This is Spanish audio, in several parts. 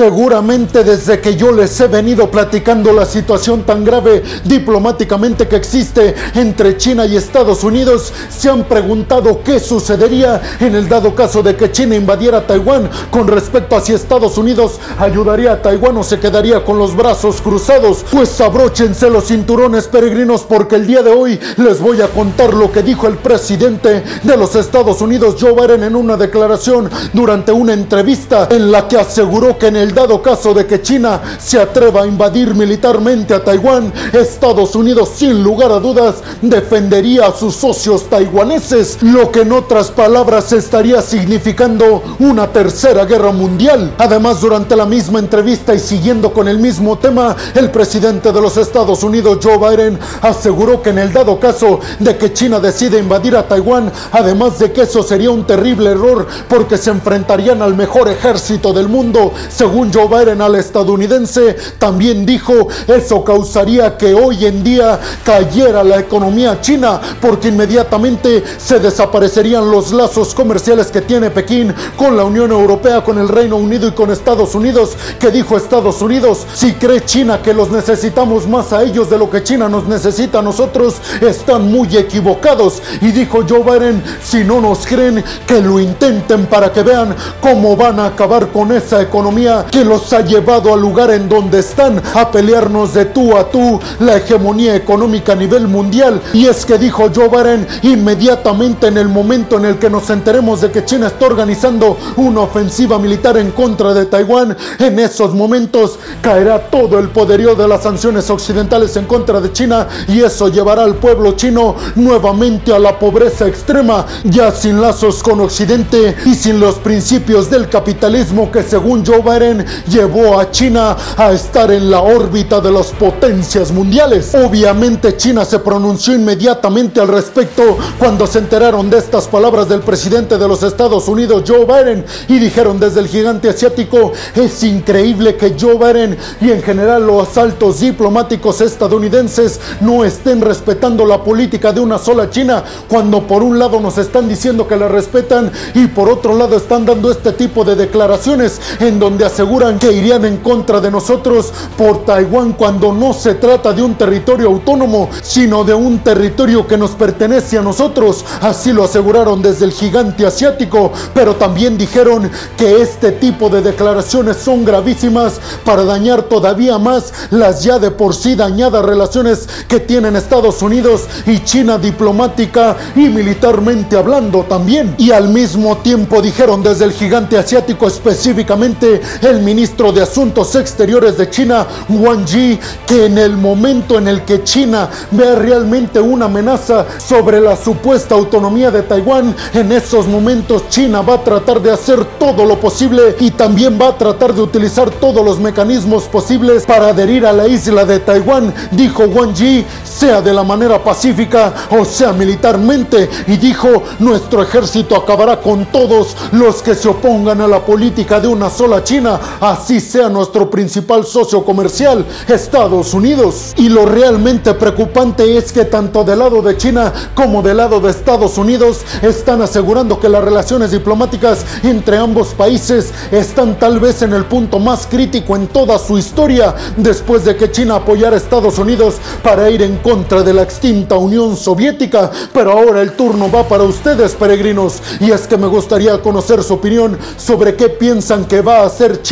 Seguramente desde que yo les he venido platicando la situación tan grave diplomáticamente que existe entre China y Estados Unidos, se han preguntado qué sucedería en el dado caso de que China invadiera Taiwán con respecto a si Estados Unidos ayudaría a Taiwán o se quedaría con los brazos cruzados. Pues abróchense los cinturones peregrinos porque el día de hoy les voy a contar lo que dijo el presidente de los Estados Unidos, Joe Biden, en una declaración durante una entrevista en la que aseguró que en el dado caso de que China se atreva a invadir militarmente a Taiwán, Estados Unidos sin lugar a dudas defendería a sus socios taiwaneses, lo que en otras palabras estaría significando una tercera guerra mundial. Además, durante la misma entrevista y siguiendo con el mismo tema, el presidente de los Estados Unidos, Joe Biden, aseguró que en el dado caso de que China decide invadir a Taiwán, además de que eso sería un terrible error porque se enfrentarían al mejor ejército del mundo, según Joe Biden al estadounidense, también dijo eso causaría que hoy en día cayera la economía china porque inmediatamente se desaparecerían los lazos comerciales que tiene Pekín con la Unión Europea, con el Reino Unido y con Estados Unidos, que dijo Estados Unidos, si cree China que los necesitamos más a ellos de lo que China nos necesita a nosotros, están muy equivocados. Y dijo Joe Biden, si no nos creen, que lo intenten para que vean cómo van a acabar con esa economía que los ha llevado al lugar en donde están, a pelearnos de tú a tú la hegemonía económica a nivel mundial. Y es que dijo Joe Biden, inmediatamente en el momento en el que nos enteremos de que China está organizando una ofensiva militar en contra de Taiwán, en esos momentos caerá todo el poderío de las sanciones occidentales en contra de China y eso llevará al pueblo chino nuevamente a la pobreza extrema, ya sin lazos con Occidente y sin los principios del capitalismo que según Joe Biden llevó a China a estar en la órbita de las potencias mundiales. Obviamente China se pronunció inmediatamente al respecto cuando se enteraron de estas palabras del presidente de los Estados Unidos, Joe Biden, y dijeron desde el gigante asiático, es increíble que Joe Biden y en general los altos diplomáticos estadounidenses no estén respetando la política de una sola China, cuando por un lado nos están diciendo que la respetan y por otro lado están dando este tipo de declaraciones en donde aseguran que irían en contra de nosotros por Taiwán cuando no se trata de un territorio autónomo, sino de un territorio que nos pertenece a nosotros. Así lo aseguraron desde el gigante asiático, pero también dijeron que este tipo de declaraciones son gravísimas para dañar todavía más las ya de por sí dañadas relaciones que tienen Estados Unidos y China diplomática y militarmente hablando también. Y al mismo tiempo dijeron desde el gigante asiático específicamente el ministro de Asuntos Exteriores de China, Wang Yi, que en el momento en el que China vea realmente una amenaza sobre la supuesta autonomía de Taiwán, en esos momentos China va a tratar de hacer todo lo posible y también va a tratar de utilizar todos los mecanismos posibles para adherir a la isla de Taiwán, dijo Wang Yi, sea de la manera pacífica o sea militarmente, y dijo, nuestro ejército acabará con todos los que se opongan a la política de una sola China, así sea nuestro principal socio comercial, Estados Unidos. Y lo realmente preocupante es que tanto del lado de China como del lado de Estados Unidos están asegurando que las relaciones diplomáticas entre ambos países están tal vez en el punto más crítico en toda su historia después de que China apoyara a Estados Unidos para ir en contra de la extinta Unión Soviética. Pero ahora el turno va para ustedes, peregrinos, y es que me gustaría conocer su opinión sobre qué piensan que va a hacer China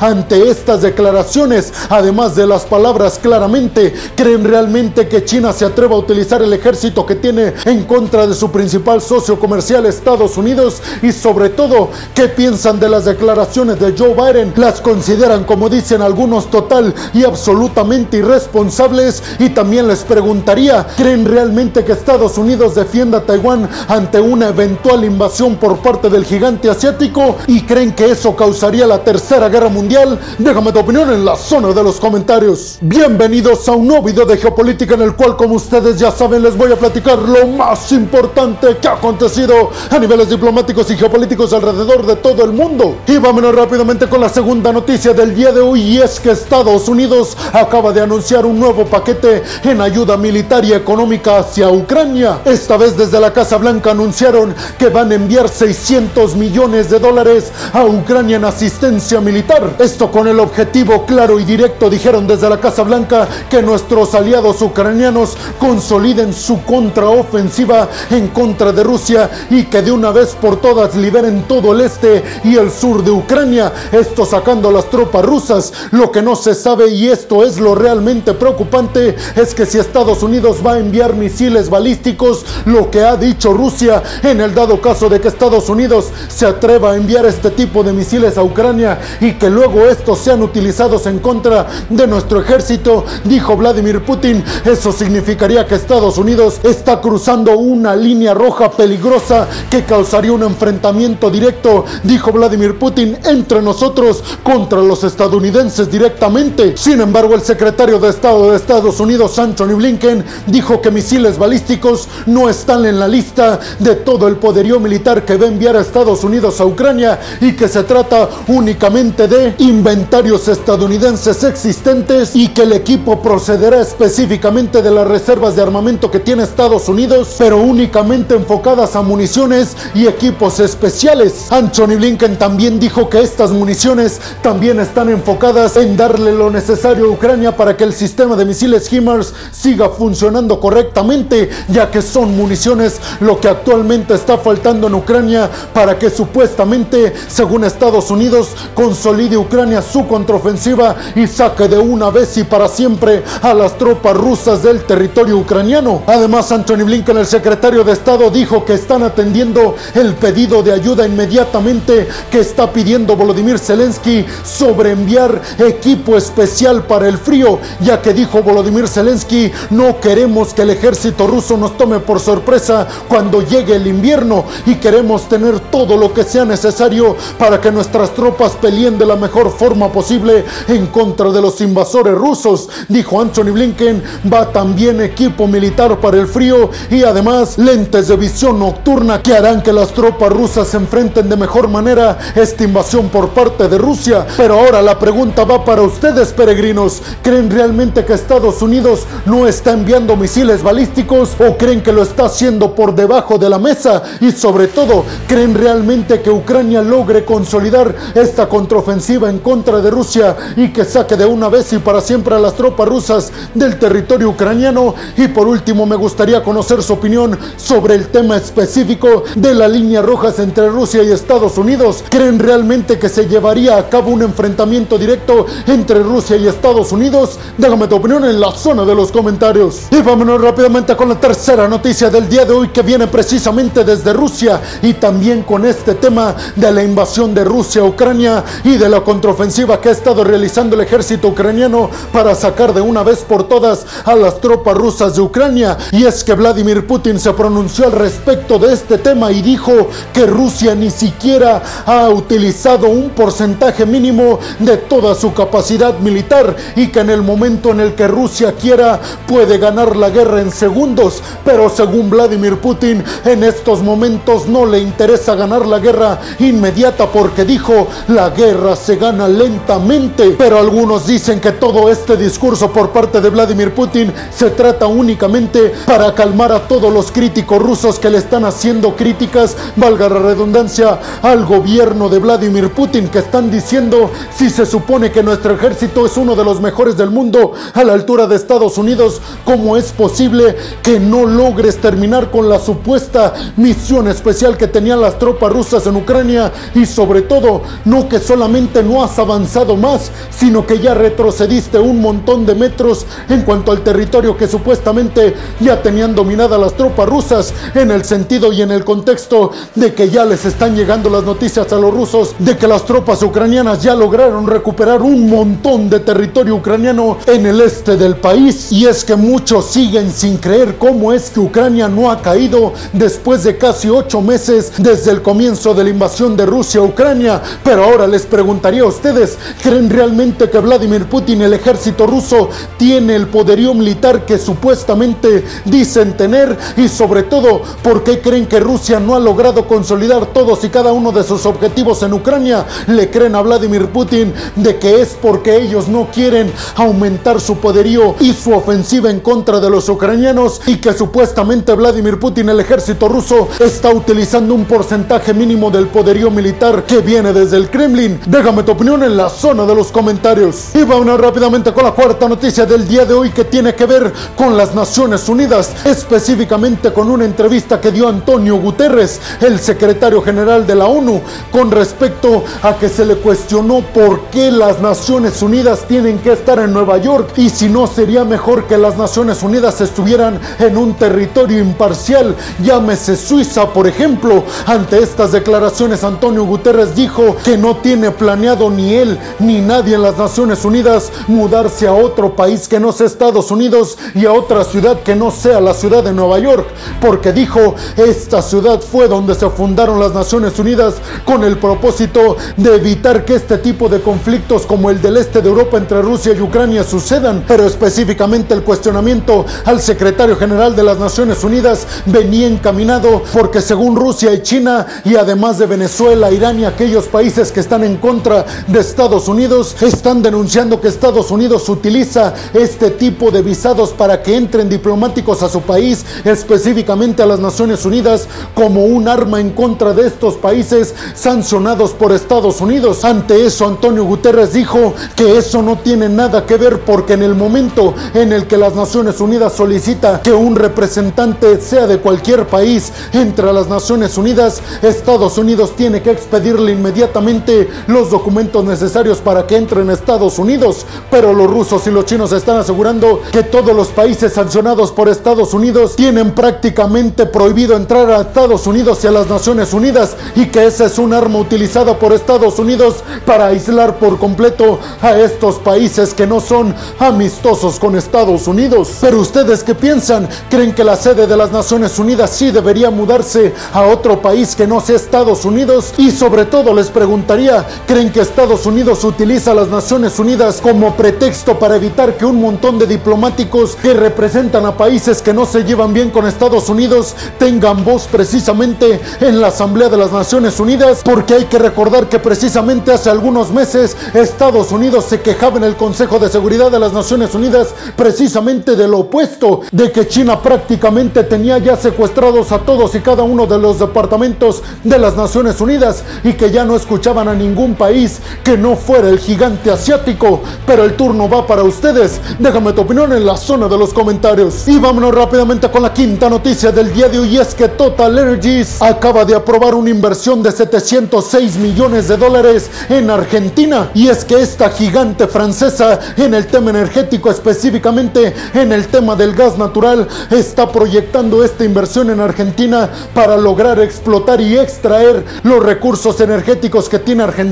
ante estas declaraciones, además de las palabras claramente. ¿Creen realmente que China se atreva a utilizar el ejército que tiene en contra de su principal socio comercial, Estados Unidos? Y sobre todo, ¿qué piensan de las declaraciones de Joe Biden? ¿Las consideran, como dicen algunos, total y absolutamente irresponsables? Y también les preguntaría, ¿creen realmente que Estados Unidos defienda a Taiwán ante una eventual invasión por parte del gigante asiático? ¿Y creen que eso causaría la tercera guerra mundial? Déjame tu opinión en la zona de los comentarios. Bienvenidos a un nuevo video de geopolítica en el cual, como ustedes ya saben, les voy a platicar lo más importante que ha acontecido a niveles diplomáticos y geopolíticos alrededor de todo el mundo. Y vámonos rápidamente con la segunda noticia del día de hoy y es que Estados Unidos acaba de anunciar un nuevo paquete en ayuda militar y económica hacia Ucrania. Esta vez desde la Casa Blanca anunciaron que van a enviar 600 millones de dólares a Ucrania en asistencia militar. Esto con el objetivo claro y directo, dijeron desde la Casa Blanca, que nuestros aliados ucranianos consoliden su contraofensiva en contra de Rusia y que de una vez por todas liberen todo el este y el sur de Ucrania, esto sacando las tropas rusas. Lo que no se sabe y esto es lo realmente preocupante es que si Estados Unidos va a enviar misiles balísticos, lo que ha dicho Rusia en el dado caso de que Estados Unidos se atreva a enviar este tipo de misiles a Ucrania y que luego estos sean utilizados en contra de nuestro ejército, dijo Vladimir Putin, eso significaría que Estados Unidos está cruzando una línea roja peligrosa que causaría un enfrentamiento directo, dijo Vladimir Putin, entre nosotros contra los estadounidenses directamente. Sin embargo, el secretario de Estado de Estados Unidos, Anthony Blinken, dijo que misiles balísticos no están en la lista de todo el poderío militar que va a enviar a Estados Unidos a Ucrania y que se trata únicamente de inventarios estadounidenses existentes y que el equipo procederá específicamente de las reservas de armamento que tiene Estados Unidos, pero únicamente enfocadas a municiones y equipos especiales. Anthony Blinken también dijo que estas municiones también están enfocadas en darle lo necesario a Ucrania para que el sistema de misiles HIMARS siga funcionando correctamente, ya que son municiones lo que actualmente está faltando en Ucrania para que supuestamente, según Estados Unidos, consolide Ucrania su contraofensiva y saque de una vez y para siempre a las tropas rusas del territorio ucraniano. Además, Anthony Blinken, el secretario de Estado, dijo que están atendiendo el pedido de ayuda inmediatamente que está pidiendo Volodymyr Zelensky sobre enviar equipo especial para el frío, ya que dijo Volodymyr Zelensky, no queremos que el ejército ruso nos tome por sorpresa cuando llegue el invierno y queremos tener todo lo que sea necesario para que nuestras tropas peleen de la mejor forma posible en contra de los invasores rusos, dijo Anthony Blinken, va también equipo militar para el frío y además lentes de visión nocturna que harán que las tropas rusas se enfrenten de mejor manera esta invasión por parte de Rusia. Pero ahora la pregunta va para ustedes, peregrinos. ¿Creen realmente que Estados Unidos no está enviando misiles balísticos o creen que lo está haciendo por debajo de la mesa? Y sobre todo, ¿creen realmente que Ucrania logre consolidar esta contraofensiva en contra de Rusia y que saque de una vez y para siempre a las tropas rusas del territorio ucraniano? Y por último, me gustaría conocer su opinión sobre el tema específico de las líneas rojas entre Rusia y Estados Unidos. ¿Creen realmente que se llevaría a cabo un enfrentamiento directo entre Rusia y Estados Unidos? Déjame tu opinión en la zona de los comentarios. Y vámonos rápidamente con la tercera noticia del día de hoy que viene precisamente desde Rusia y también con este tema de la invasión de Rusia a Ucrania y de la contraofensiva que ha estado realizando el ejército ucraniano para sacar de una vez por todas a las tropas rusas de Ucrania. Y es que Vladimir Putin se pronunció al respecto de este tema y dijo que Rusia ni siquiera ha utilizado un porcentaje mínimo de toda su capacidad militar y que en el momento en el que Rusia quiera puede ganar la guerra en segundos. Pero según Vladimir Putin, en estos momentos no le interesa ganar la guerra inmediata porque dijo la guerra se gana lentamente. Pero algunos dicen que todo este discurso por parte de Vladimir Putin se trata únicamente para calmar a todos los críticos rusos que le están haciendo críticas, valga la redundancia, al gobierno de Vladimir Putin que están diciendo si se supone que nuestro ejército es uno de los mejores del mundo a la altura de Estados Unidos, ¿cómo es posible que no logres terminar con la supuesta misión especial que tenían las tropas rusas en Ucrania y sobre todo no que solamente no has avanzado más, sino que ya retrocediste un montón de metros en cuanto al territorio que supuestamente ya tenían dominada las tropas rusas en el sentido y en el contexto de que ya les están llegando las noticias a los rusos de que las tropas ucranianas ya lograron recuperar un montón de territorio ucraniano en el este del país y es que muchos siguen sin creer cómo es que Ucrania no ha caído después de casi ocho meses desde el comienzo de la invasión de Rusia a Ucrania. Pero ahora les preguntaría a ustedes, ¿creen realmente que Vladimir Putin, el ejército ruso, tiene el poderío militar que supuestamente dicen tener? Y sobre todo, ¿por qué creen que Rusia no ha logrado consolidar todos y cada uno de sus objetivos en Ucrania? ¿Le creen a Vladimir Putin de que es porque ellos no quieren aumentar su poderío y su ofensiva en contra de los ucranianos y que supuestamente Vladimir Putin, el ejército ruso, está utilizando un porcentaje mínimo del poderío militar que viene desde el Kremlin? Déjame tu opinión en la zona de los comentarios. Y vámonos rápidamente con la cuarta noticia del día de hoy que tiene que ver con las Naciones Unidas, específicamente con una entrevista que dio Antonio Guterres, el secretario general de la ONU, con respecto a que se le cuestionó por qué las Naciones Unidas tienen que estar en Nueva York y si no sería mejor que las Naciones Unidas estuvieran en un territorio imparcial, llámese Suiza, por ejemplo. Ante estas declaraciones, Antonio Guterres dijo que no tiene planeado ni él ni nadie en las Naciones Unidas mudarse a otro país que no sea Estados Unidos y a otra ciudad que no sea la ciudad de Nueva York, porque dijo, esta ciudad fue donde se fundaron las Naciones Unidas con el propósito de evitar que este tipo de conflictos como el del este de Europa entre Rusia y Ucrania sucedan, pero específicamente el cuestionamiento al secretario general de las Naciones Unidas venía encaminado porque según Rusia y China y además de Venezuela, Irán y aquellos países que están en contra de Estados Unidos, están denunciando que Estados Unidos utiliza este tipo de visados para que entren diplomáticos a su país, específicamente a las Naciones Unidas, como un arma en contra de estos países sancionados por Estados Unidos. Ante eso, Antonio Guterres dijo que eso no tiene nada que ver porque en el momento en el que las Naciones Unidas solicita que un representante sea de cualquier país entre las Naciones Unidas, Estados Unidos tiene que expedirle inmediatamente los documentos necesarios para que entre en Estados Unidos. Pero los rusos y los chinos están asegurando que todos los países sancionados por Estados Unidos tienen prácticamente prohibido entrar a Estados Unidos y a las Naciones Unidas y que esa es un arma utilizada por Estados Unidos para aislar por completo a estos países que no son amistosos con Estados Unidos. Pero ustedes qué piensan? ¿Creen que la sede de las Naciones Unidas sí debería mudarse a otro país que no sea Estados Unidos? Y sobre todo les preguntaría, ¿creen que Estados Unidos utiliza a las Naciones Unidas como pretexto para evitar que un montón de diplomáticos que representan a países que no se llevan bien con Estados Unidos tengan voz precisamente en la Asamblea de las Naciones Unidas? Porque hay que recordar que precisamente hace algunos meses Estados Unidos se quejaba en el Consejo de Seguridad de las Naciones Unidas precisamente de lo opuesto, de que China prácticamente tenía ya secuestrados a todos y cada uno de los departamentos de las Naciones Unidas y que ya no escuchaban a ningún país que no fuera el gigante asiático. Pero el turno va para ustedes. Déjame tu opinión en la zona de los comentarios. Y vámonos rápidamente con la quinta noticia del día de hoy. Es que Total Energies acaba de aprobar una inversión de 706 millones de dólares en Argentina. Y es que esta gigante francesa en el tema energético, específicamente en el tema del gas natural, está proyectando esta inversión en Argentina para lograr explotar y extraer los recursos energéticos que tiene Argentina,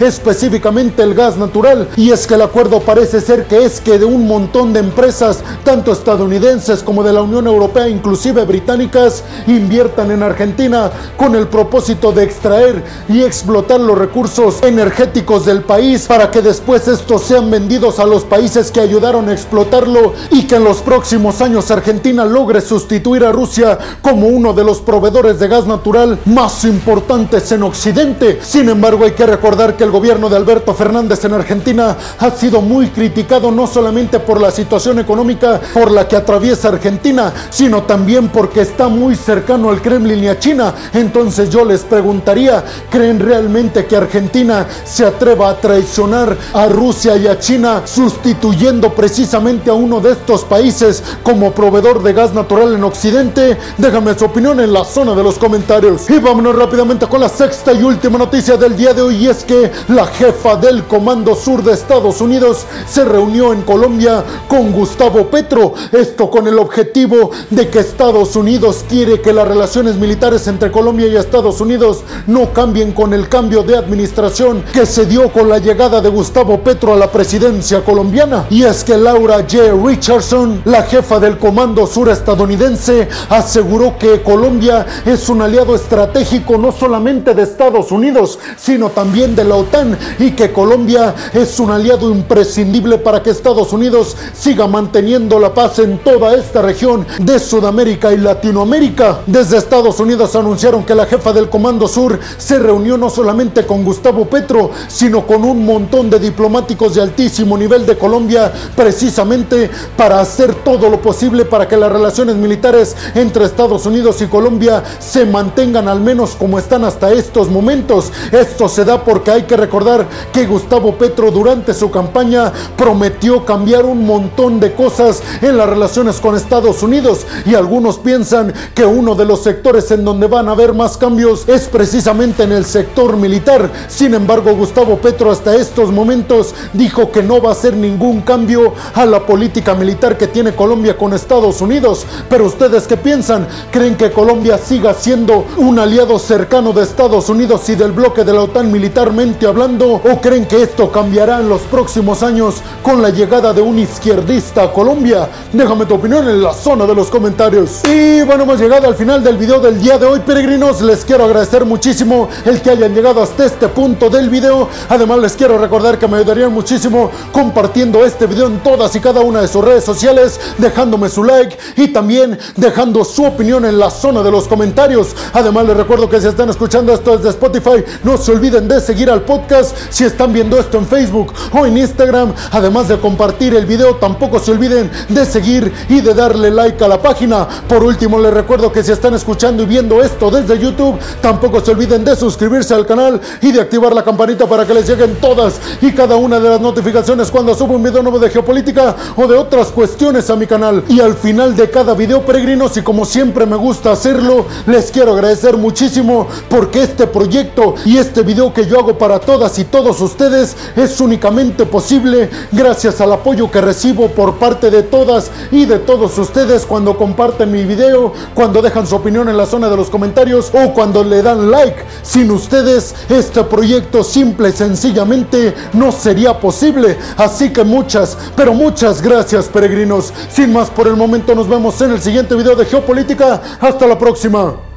específicamente el gas natural. Y es que el acuerdo parece ser que es que de un montón de empresas, tanto estadounidenses como de la Unión Europea, inclusive británicas, inviertan en Argentina con el propósito de extraer y explotar los recursos energéticos del país para que después estos sean vendidos a los países que ayudaron a explotarlo y que en los próximos años Argentina logre sustituir a Rusia como uno de los proveedores de gas natural más importantes en Occidente. Sin embargo, hay que recordar que el gobierno de Alberto Fernández en Argentina ha sido muy criticado no solamente por la situación económica por la que atraviesa Argentina, sino también porque está muy cercano al Kremlin y a China. Entonces yo les preguntaría, ¿creen realmente que Argentina se atreva a traicionar a Rusia y a China sustituyendo precisamente a uno de estos países como proveedor de gas natural en Occidente? Déjame su opinión en la zona de los comentarios. Y vámonos rápidamente con la sexta y última noticia del día de hoy y es que la jefa del Comando Sur de Estados Unidos se reunió en Colombia con Gustavo Petro. Esto con el objetivo de que Estados Unidos quiere que las relaciones militares entre Colombia y Estados Unidos no cambien con el cambio de administración que se dio con la llegada de Gustavo Petro a la presidencia colombiana. Y es que Laura J. Richardson, la jefa del Comando Sur estadounidense, aseguró que Colombia es un aliado estratégico no solamente de Estados Unidos, sino también de la OTAN y que Colombia es un aliado imprescindible para que Estados Unidos siga manteniendo la paz en toda esta región de Sudamérica y Latinoamérica. Desde Estados Unidos anunciaron que la jefa del Comando Sur se reunió no solamente con Gustavo Petro, sino con un montón de diplomáticos de altísimo nivel de Colombia, precisamente para hacer todo lo posible para que las relaciones militares entre Estados Unidos y Colombia se mantengan al menos como están hasta estos momentos. Esto se porque hay que recordar que Gustavo Petro durante su campaña prometió cambiar un montón de cosas en las relaciones con Estados Unidos y algunos piensan que uno de los sectores en donde van a haber más cambios es precisamente en el sector militar. Sin embargo, Gustavo Petro hasta estos momentos dijo que no va a hacer ningún cambio a la política militar que tiene Colombia con Estados Unidos. Pero ustedes qué piensan? ¿Creen que Colombia siga siendo un aliado cercano de Estados Unidos y del bloque de la OTAN militarmente hablando? ¿O creen que esto cambiará en los próximos años con la llegada de un izquierdista a Colombia? Déjame tu opinión en la zona de los comentarios. Y bueno, hemos llegado al final del video del día de hoy, peregrinos. Les quiero agradecer muchísimo el que hayan llegado hasta este punto del video. Además, les quiero recordar que me ayudarían muchísimo compartiendo este video en todas y cada una de sus redes sociales, dejándome su like y también dejando su opinión en la zona de los comentarios. Además, les recuerdo que si están escuchando esto desde Spotify, no se olviden de seguir al podcast si están viendo esto en Facebook o en Instagram. Además de compartir el video, tampoco se olviden de seguir y de darle like a la página. Por último, les recuerdo que si están escuchando y viendo esto desde YouTube, tampoco se olviden de suscribirse al canal y de activar la campanita para que les lleguen todas y cada una de las notificaciones cuando subo un video nuevo de geopolítica o de otras cuestiones a mi canal. Y al final de cada video, peregrinos, y como siempre me gusta hacerlo, les quiero agradecer muchísimo porque este proyecto y este video que yo hago para todas y todos ustedes es únicamente posible gracias al apoyo que recibo por parte de todas y de todos ustedes cuando comparten mi video, cuando dejan su opinión en la zona de los comentarios o cuando le dan like. Sin ustedes, este proyecto simple y sencillamente no sería posible. Así que muchas, pero muchas gracias peregrinos. Sin más por el momento, nos vemos en el siguiente video de Geopolítica. Hasta la próxima.